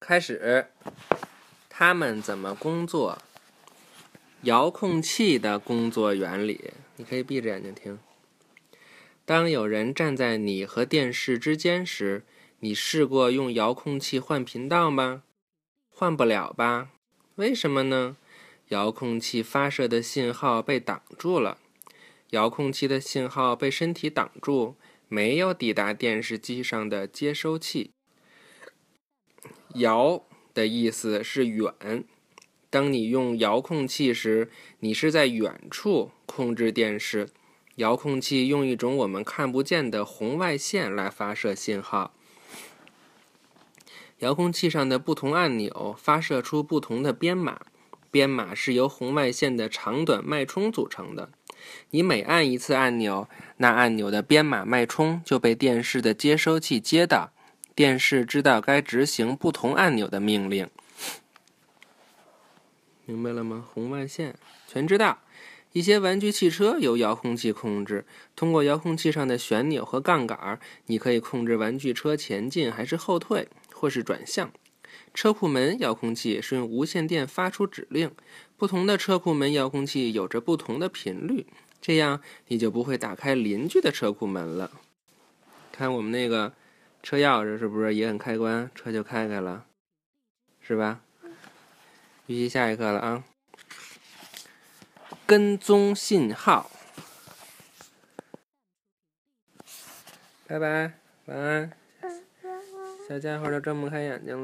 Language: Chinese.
开始，他们怎么工作？遥控器的工作原理，你可以闭着眼睛听。当有人站在你和电视之间时，你试过用遥控器换频道吗？换不了吧？为什么呢？遥控器发射的信号被挡住了。遥控器的信号被身体挡住，没有抵达电视机上的接收器。遥的意思是远。当你用遥控器时，你是在远处控制电视。遥控器用一种我们看不见的红外线来发射信号。遥控器上的不同按钮发射出不同的编码，编码是由红外线的长短脉冲组成的。你每按一次按钮，那按钮的编码脉冲就被电视的接收器接到。电视知道该执行不同按钮的命令，明白了吗？红外线全知道。一些玩具汽车由遥控器控制，通过遥控器上的旋钮和杠杆，你可以控制玩具车前进还是后退，或是转向。车库门遥控器是用无线电发出指令，不同的车库门遥控器有着不同的频率，这样你就不会打开邻居的车库门了。看我们那个。车钥匙是不是也很开关，车就开开了，是吧？预习下一课了啊！跟踪信号，拜拜，晚安。小家伙都睁不开眼睛了。